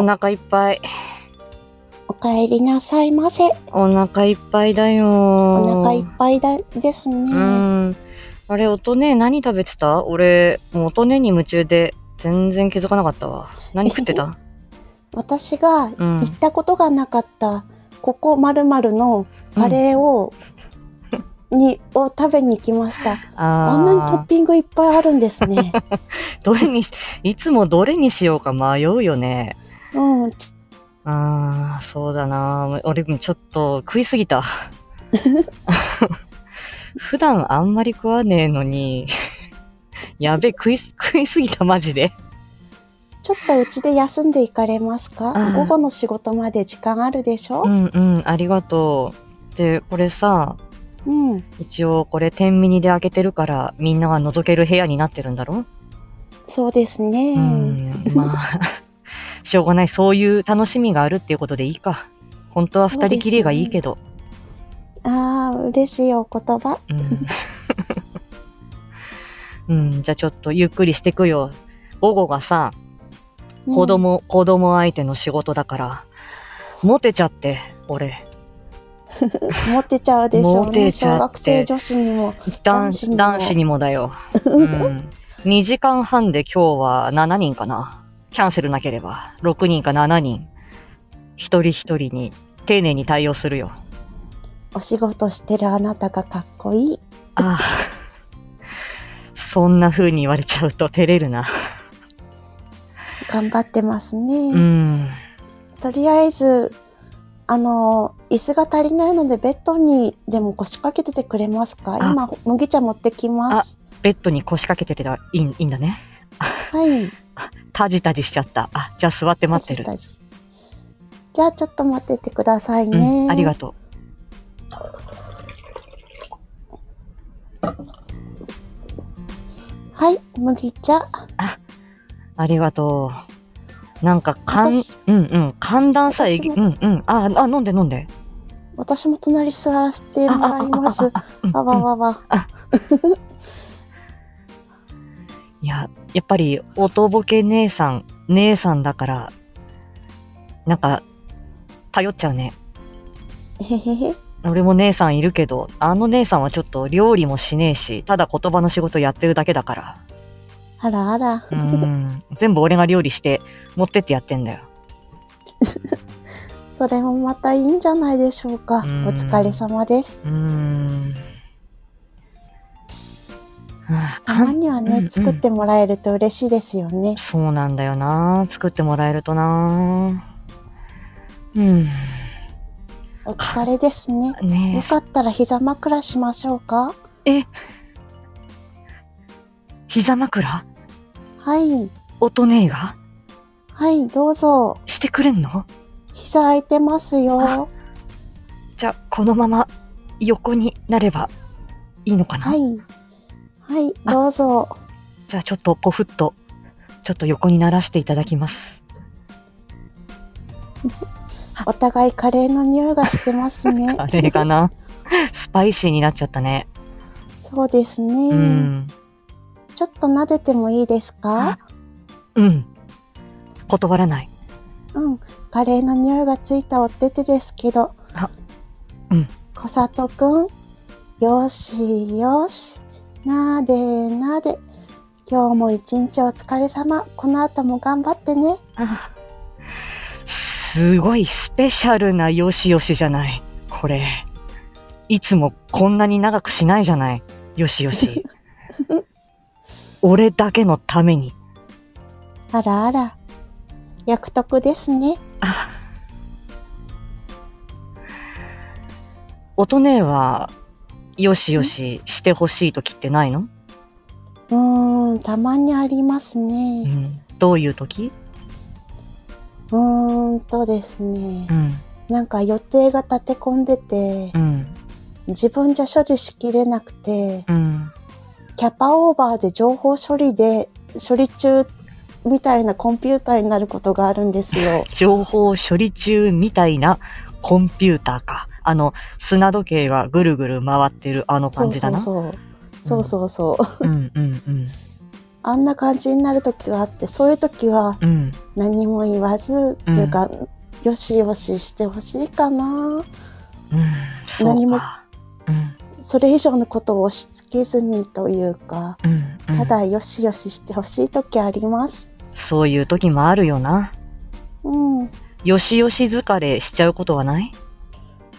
お腹いっぱい。お帰りなさいませ。お腹いっぱいだよお腹いっぱいだですね。うん。あれ、音ね、何食べてた？俺、もう音ねに夢中で、全然気づかなかったわ。何食ってた？私がうん行ったことがなかった、ここまるまるのカレーを、に、を食べに行きました。ああんなにトッーピングいっぱいあるんですね。どれに、いつもどれにしようか迷うよね。うん。ああ、そうだな。俺もちょっと食いすぎた。普段あんまり食わねえのに、やべ、食いす、食いすぎた、マジで。ちょっとうちで休んでいかれますか？あ午後の仕事まで時間あるでしょ？うんうん、ありがとう。で、これさ、うん。一応これ天ミニで開けてるから、みんなが覗ける部屋になってるんだろ？そうですね。うん、まあ、しょうがない。そういう楽しみがあるっていうことでいいか。本当は二人きりがいいけど。ああ、嬉しいお言葉。うん。うん、じゃあちょっとゆっくりしてくよ。午後がさ、うん子供、子供相手の仕事だから、モテちゃって、俺。モテちゃうでしょうモね。小学生女子にも。男男子にも男子にもだよ。うん。2時間半で今日は7人かな。キャンセルなければ。6人か7人。一人一人に丁寧に対応するよ。お仕事してるあなたがかっこいい。ああ。そんな風に言われちゃうと照れるな。頑張ってますね。うん。とりあえず、あの、椅子が足りないのでベッドにでも腰掛けててくれますか？あ今、麦茶持ってきます。ベッドに腰掛けてていいいいんだね。はい。タジタジしちゃった。あ、じゃあ座って待ってる。タジタジじゃあちょっと待っててくださいね。うん、ありがとはい、麦茶。う。ありがとう。なんか、かん、私うんうん、寒暖差えうんうん。あ、あ、飲んで飲んで。私も隣座らせてもらいます。うんわわわわ。いや、やっぱり、おとぼけ姉さん、姉さんだから、なんか、頼っちゃうね。へへへ。俺も姉さんいるけど、あの姉さんはちょっと料理もしねえし、ただ言葉の仕事やってるだけだから。あらあら。うん。全部俺が料理して、持ってってやってんだよ。それもまたいいんじゃないでしょうか。おうん疲れ様です。うーん。はあたまにはね、うんうん作ってもらえると嬉しいですよね。そうなんだよな。作ってもらえるとな。うん。お疲れですね。ねよかったら膝枕しましょうか？え？え膝枕？はい。音ねえが？はい、どうぞ。してくれんの？膝空いてますよ。じゃあ、このまま横になればいいのかな、はい。はい、どうぞ。じゃあ、ちょっとポフッと、ちょっと横にならしていただきます。お互いカレーの匂いがしてますね。あれかなスパイシーになっちゃったね。そうですね。うん。ちょっと撫でてもいいですか？うん。断らない。うん。カレーの匂いがついたお手手ですけど。あうん。小里くん、よしよし。なでなで。今日も一日お疲れ様。この後も頑張ってね。あすごいスペシャルなよしよしじゃない。これ。いつもこんなに長くしないじゃない。よしよし。俺だけのために。あらあら。約束ですね。あ音ねは、よしよししてほしい時ってないの？うーん、たまにありますうね。ん。どういう時？うーんとですねう。ん。なんか予定が立て込んでてう、ん。自分じゃ処理しきれなくて、うん。キャパオーバーで情報処理で処理中みたいなコンピューターになることがあるんですよ。情報処理中みたいなコンピューターか。あの、砂時計がぐるぐる回ってるあの感じだな。そうそう。そうそうそう。うんうんうん。あんな感じになる時があって、そういう時はうん。何も言わず、うんというか、よしよししてほしいかな。うん。何もうん。それ以上のことを押し付けずにというか、うん。うんただよしよししてほしい時あります。そういう時もあるよな。うん。よしよし疲れしちゃうことはない？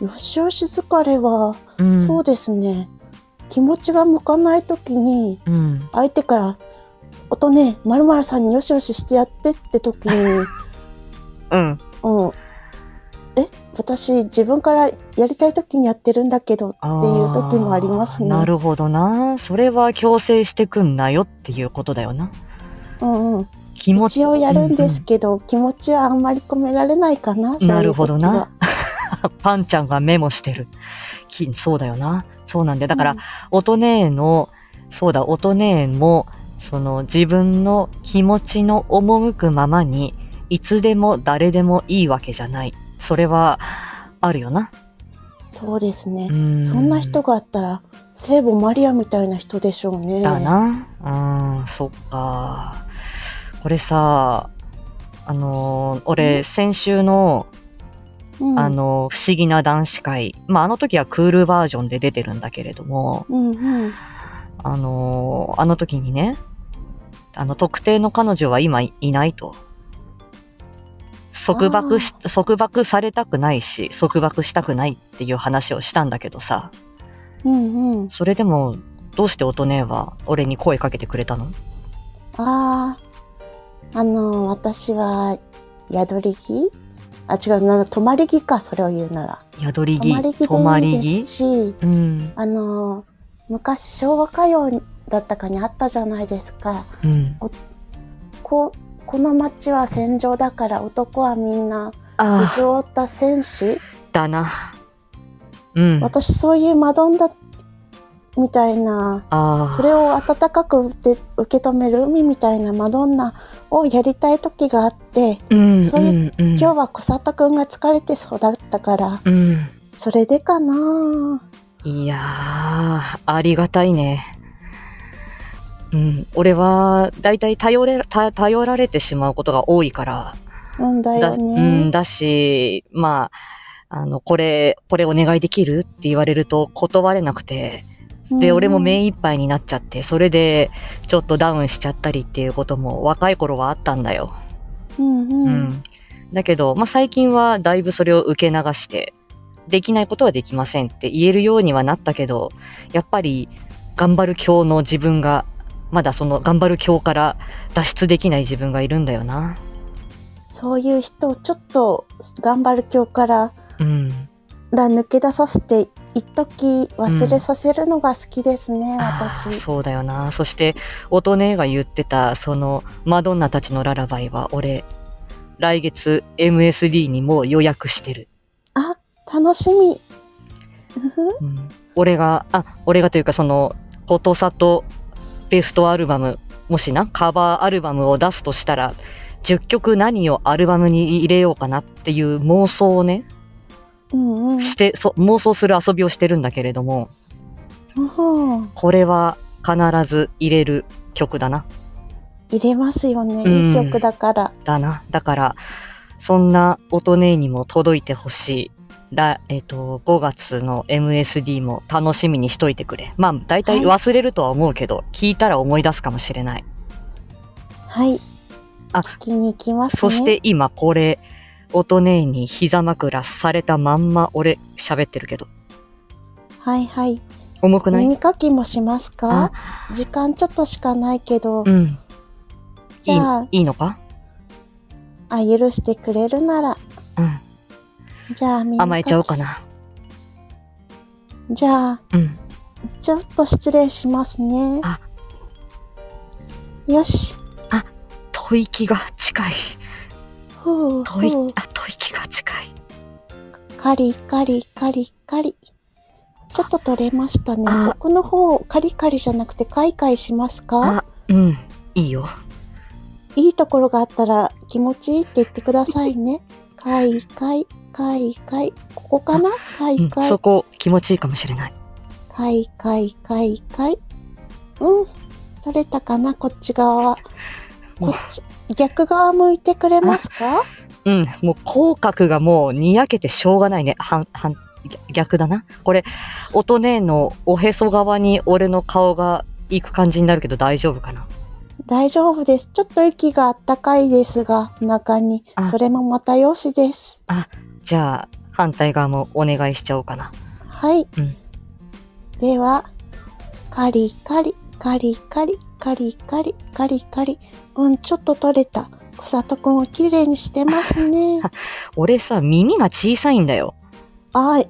よしよし疲れは、うん。そうですね。気持ちが向かない時に、うん。相手から、音ね、まるまるさんによしよししてやってって時に、うん。うん。え私、自分からやりたい時にやってるんだけどっていう時もありますね。なるほどな。それは強制してくんなよっていうことだよな。うんうん。気持ち一応やるんですけど、気持ちはあんまり込められないかな。なるほどな。パンちゃんがメモしてる。きそうだよな。そうなんで。だから、うん音ねえの、そうだ、音ねえも、その自分の気持ちの赴くままに、いつでも誰でもいいわけじゃない。それは、あるよな。そうですね。うんそんな人があったら、聖母マリアみたいな人でしょうね。だな。うん、そっか。これさ、あのー俺、うん先週の、うん。あの、不思議な男子会。まあ、あの時はクールバージョンで出てるんだけれども、うんうん。あのーあの時にね、あの、特定の彼女は今いいないと。束縛し、束縛されたくないし、束縛したくないっていう話をしたんだけどさ、うんうん。それでも、どうして音姉は俺に声かけてくれたの？ああ、あの、私は、宿り木？あ、違う、な泊まり木か、それを言うなら。宿り泊まり木でいいですし、うん。あの、昔昭和歌謡だったかにあったじゃないですか。うん。ここの町は戦場だから男はみんなあ水を負った戦士？あ、だな。うん。私そういうマドンナみたいな。それを温かく受け受け止める海みたいなマドンナをやりたい時があって、うん、そういう今日は小里くんが疲れて育ったから、うん。それでかないやー、ありがたいね。うん、俺は、だいたい頼れ、た頼られてしまうことが多いから、うんだようねん、。だし、まあ、あの、これ、これお願いできるって言われると断れなくて、で、俺も目いっぱいになっちゃって、それで、ちょっとダウンしちゃったりっていうことも若い頃はあったんだよ。うんうん。うん。だけど、まあ、最近はだいぶそれを受け流して、できないことはできませんって言えるようにはなったけど、やっぱり頑張る今日の自分が、まだその頑張る今日から脱出できない自分がいるんだよな。そういう人をちょっと頑張る今日からうん。ら抜け出させて一時忘れさせるのが好きですね、あー私。そうだよな。そして、音姉が言ってた、その、マドンナたちのララバイは、俺、来月 MSD にもう予約してる。あ、楽しみ。うん、俺が、あ、俺がというかその、ことさとベストアルバム、もしな、カバーアルバムを出すとしたら、10曲何をアルバムに入れようかなっていう妄想をね、うんうん。して、そ妄想する遊びをしてるんだけれども、うんこれは必ず入れる曲だな。入れますよね。うんいい曲だから。だな。だから、そんな音姉にも届いてほしい。らえっ、と、5月の MSD も楽しみにしといてくれ。まあ、大体忘れるとは思うけど、聞いたら思い出すかもしれない。はい。あ聞きに行きますね。そして今これ、音姉に膝枕されたまんま俺喋ってるけど。はいはい。重くない？耳かきもしますか？時間ちょっとしかないけど、うん。いいじゃあ、いいの？か？あ、許してくれるなら、うん。じゃあ耳かき甘えちゃおうかな。じゃあ、うん。ちょっと失礼しますね。あよし。吐息が近い。ふう吐息ふう、あ、吐息が近い。カリカリカリカリ。ちょっと取れましたねあ。奥の方、カリカリじゃなくてカイカイしますか？あ、うん。いいよ。いいところがあったら気持ちいいって言ってくださいね。カイカイ、カイカイ。ここかな？カうんイカイそ、こ気持ちいいかもしれない。カイカイカイカイ。うん。取れたかな？こっち側は。こっち、逆側向いてくれますか？うん、もう口角がもうにやけてしょうがないね。反、反、逆だな。これ、音ねのおへそ側に俺の顔が行く感じになるけど大丈夫かな？大丈夫です。ちょっと息があったかいですが、お腹にあ。それもまたよしです。じゃあ、反対側もお願いしちゃおうかな。はい。うんでは、カリカリ、カリカリ、カリカリ、カリカリ。うん、ちょっと取れた。小里くんをきれいにしてますね。俺さ、耳が小さいんだよ。あい。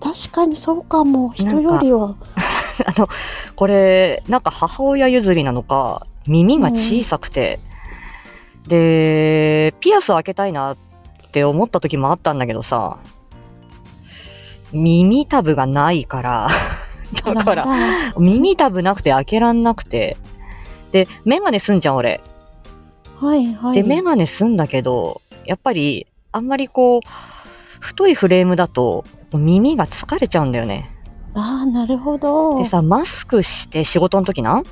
確かにそうかも。人よりは。あの、これ、なんか母親譲りなのか、耳が小さくて、で、ピアス開けたいなって思った時もあったんだけどさ、耳たぶがないから、だから耳たぶなくて開けらんなくて、で、メガネすんじゃん、俺。はいはい。で、メガネすんだけど、やっぱり、あんまりこう、太いフレームだと、耳が疲れちゃうんだよね。ああ、なるほど。でさ、マスクして、仕事の時な、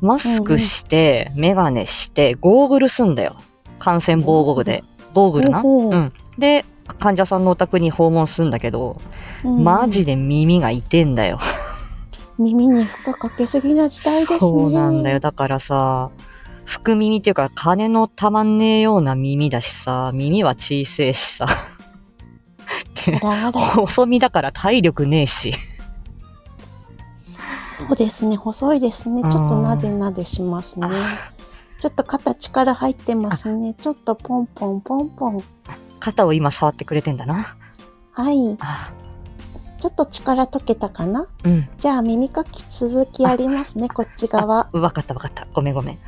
マスクして、メガネして、ゴーグルすんだよ。感染防護具で。ゴーグルな。ほうん。で、患者さんのお宅に訪問すんだけど、うんマジで耳が痛えんだよ。耳に負荷かけすぎな時代ですね。そうなんだよ。だからさ、福耳っていうか、金のたまんねえような耳だしさ、耳は小せえしさ。細身だから体力ねえし。そうですね。細いですね。ちょっとなでなでしますね。ちょっと肩力入ってますね。ちょっとポンポンポンポン。肩を今触ってくれてんだな。はい。あちょっと力解けたかな？うん。じゃあ耳かき続きやりますね。こっち側。わかったわかった。ごめんごめん。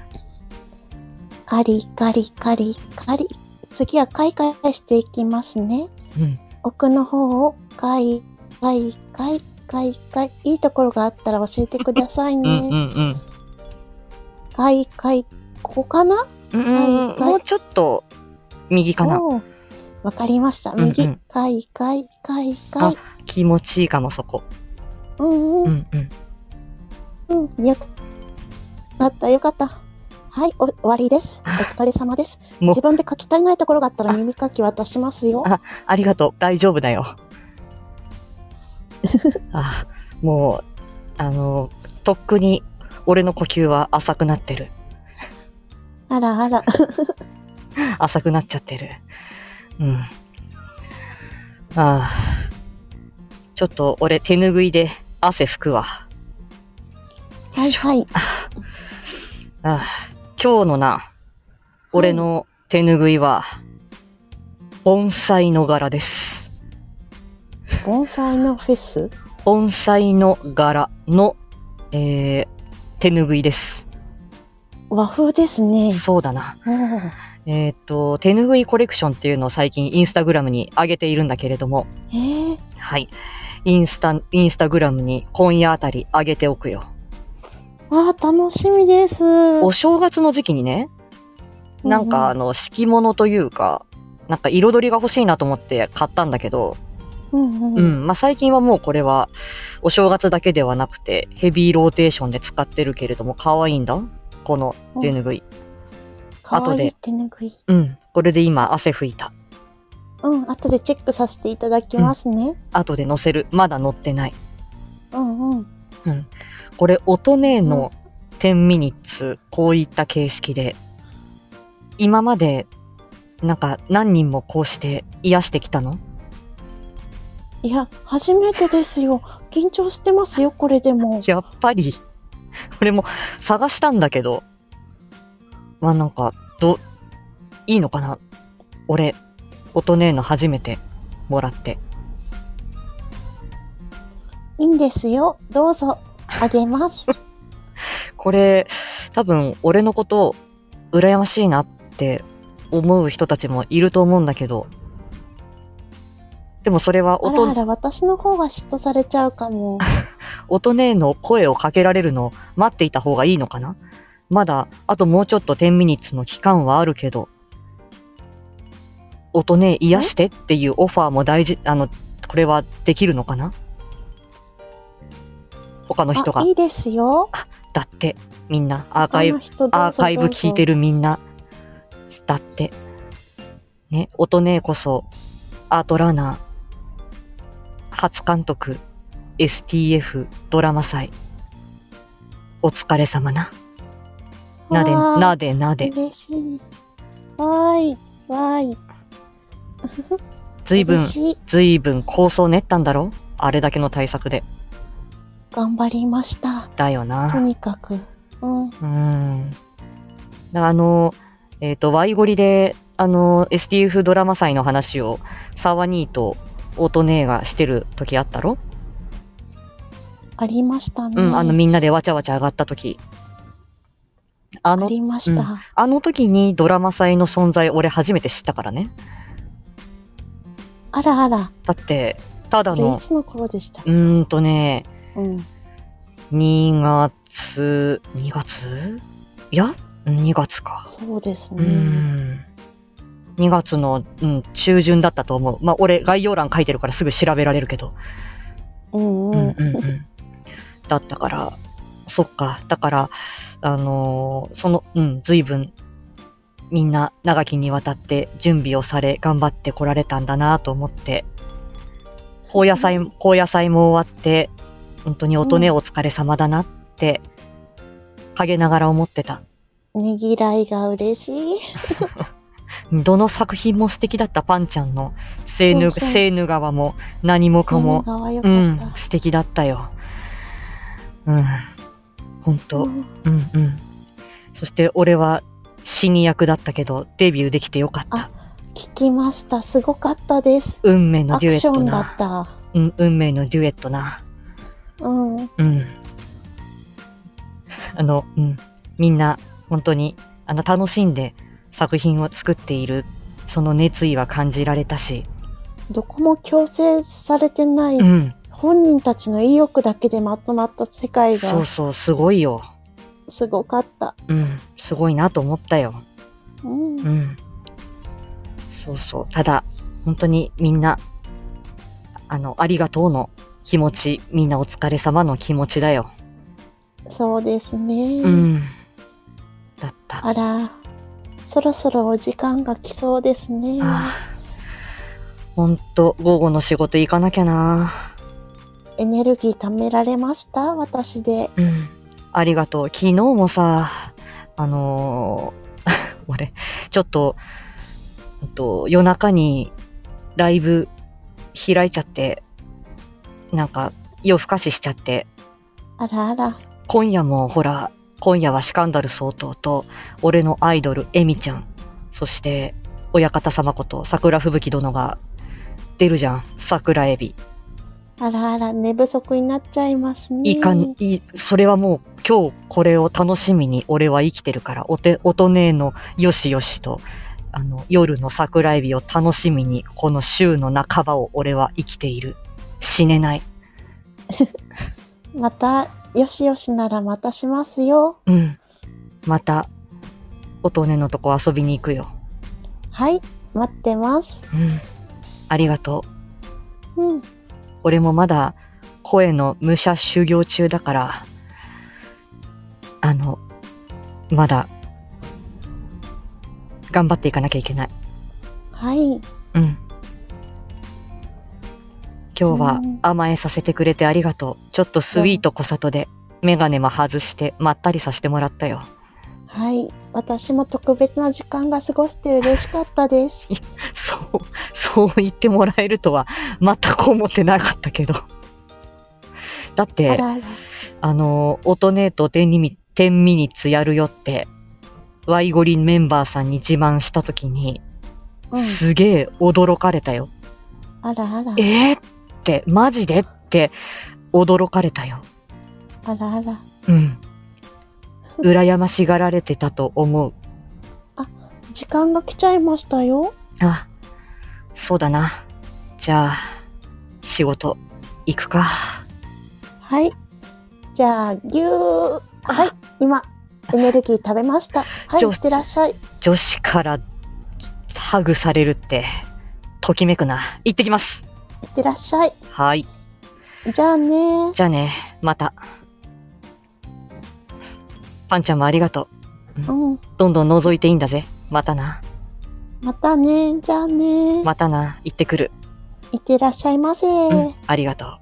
カリカリカリカリ。次はカイカイしていきますね。うん。奥の方をカイカイカイカイカイ。いいところがあったら教えてくださいうんね。うんうん。カイカイ。ここかな？うんうんはいもうちょっと右かな。わかりました。うんうん右。カイカイカイカイ。気持ちいいかも、そこ。うんううんんうん。うん。よかったよかった。はい、お終わりです。お疲れ様です。もう自分で書き足りないところがあったら耳かき渡しますよ。あありがとう。大丈夫だよ。あもう、あの、とっくに俺の呼吸は浅くなってる。あらあら。浅くなっちゃってる。うん。ああ。ちょっと俺手拭いで汗拭くわ。はいはい。ああ今日のな、俺の手拭いは、盆栽の柄です。盆栽のフェス？盆栽の柄の、えー、手拭いです。和風ですね。そうだな。えーっと、手拭いコレクションっていうのを最近インスタグラムに上げているんだけれども、えー、はい。インスタ、インスタグラムに今夜あたり上げておくよ。わあ、楽しみです。お正月の時期にね、なんかあの、敷物というか、なんか彩りが欲しいなと思って買ったんだけど、うんうん。うん、まあ最近はもうこれは、お正月だけではなくて、ヘビーローテーションで使ってるけれども、可愛いんだ。この手拭い。かわいい手ぬぐい。うん。これで今汗拭いた。うん、後でチェックさせていただきますね。後で載せる。まだ載ってない。うんうん。うん。これ、音ねーの10ミニッツ、こういった形式で、今まで、なんか何人もこうして癒してきたの？いや、初めてですよ。緊張してますよ、これでも。やっぱり、俺も探したんだけど、まあなんか、ど、いいのかな？俺、音ねーの初めてもらって。いいんですよ。どうぞ。あげます。これ、多分俺のこと、羨ましいなって思う人たちもいると思うんだけど、でもそれは音あらあら、私の方が嫉妬されちゃうかも。音ねーの声をかけられるのを待っていた方がいいのかな？まだ、あともうちょっと10ミニッツの期間はあるけど、音ねー癒してっていうオファーも大事、あの、これはできるのかな？他の人があ、いいですよ。だって、みんな、アーカイブアーカイブ聞いてる。るみんな、だって、ね、音ねこそ、アートラーナー、初監督、STF ドラマ祭、お疲れ様な。なで、なでなで。嬉しい。わーい、わーい。ずいぶん。ずいぶん構想練ったんだろ？あれだけの対策で。頑張りました。だよとな。にかく。うん。うん。だからあの、えっ、と、ワイゴリで、あの、STF ドラマ祭の話を、沢兄とオートネーがしてる時あったろ？ありましたね。うん、あの、みんなでわちゃわちゃ上がった時。あの、ありました。うんあの時にドラマ祭の存在、俺初めて知ったからね。あらあら。だって、ただの、いつの頃でした？うーんとね、うん。2月、2月？いや、2月か。そうですうね。ん。2月の、うん、中旬だったと思う。まあ、俺、概要欄書いてるからすぐ調べられるけど。うんうん。うんうんうん。だったから、そっか。だから、あのーその、うん、随分、みんな長きにわたって準備をされ、頑張ってこられたんだなと思って、高野菜、高野菜も終わって、本当に音ね、うんお疲れ様だなって、陰ながら思ってた。ねぎらいが嬉しい。どの作品も素敵だったパンちゃんのセーヌ、そうそうセーヌ側も何もかも、うん素敵だったよ。うん。本当、うんうんうん。そして俺は死に役だったけど、デビューできてよかったあ。聞きました。すごかったです。運命のアデュエットクションだっな。た。うん、運命のデュエットな。うん。うん。あの、うん。みんな、本当に、あの、楽しんで作品を作っている、その熱意は感じられたし、どこも強制されてない、うん。本人たちの意欲だけでまとまった世界がそうそう、すごいよ。すごかった。うん。すごいなと思ったよ。うん。うん。そうそう。ただ、本当にみんな、あの、ありがとうの気持ち、みんなお疲れ様の気持ちだよ。そうですね。うん。だった。あら、そろそろお時間が来そうですね。ああ。ほんと、午後の仕事行かなきゃな。エネルギー貯められました？私で。うん。ありがとう。昨日もさ、あのー 俺、ちょっと、うんと、夜中にライブ開いちゃって、なんか夜更かししちゃって、あらあら。今夜もほら、今夜はシカンダル総統と、俺のアイドル、エミちゃん、そして、親方様こと桜吹雪殿が出るじゃん、桜エビ。あらあら、寝不足になっちゃいますね。いかん、い、それはもう今日これを楽しみに俺は生きてるから、おて、おとねえのよしよしと、あの、夜の桜エビを楽しみに、この週の半ばを俺は生きている。死ねない。また、よしよしならまたしますよ。うん。また、おとねのとこ遊びに行くよ。はい、待ってます。うん。ありがとう。うん。俺もまだ声の武者修行中だから、あの、まだ、頑張っていかなきゃいけない。はい。うん。今日はうん甘えさせてくれてありがとう。ちょっとスイート小里で、メガネも外して、まったりさせてもらったよ。はい。私も特別な時間が過ごせて嬉しかったです。そう、そう言ってもらえるとは、全く思ってなかったけど。だっあて、らあら。あの、オトネート10ミ10ミニッツやるよって、ワイゴリンメンバーさんに自慢したときに、うん。すげえ驚かれたよ。あらあら。えー、って、マジでって、驚かれたよ。あらあら。うん。羨ましがられてたと思う。時間が来ちゃいましたよ。あ、そうだな。じゃあ、仕事、行くか。はい。じゃあ、ぎゅー。はい。今、エネルギー食べました。はい、いってらっしゃい。女子からハグされるって、ときめくな。行ってきます。いってらっしゃい。はい。じゃあねじゃあね、また。パンちゃんもありがとう。うん。どんどん覗いていいんだぜ。またな。またね。じゃあね。またな。行ってくる。いってらっしゃいませ。うん。ありがとう。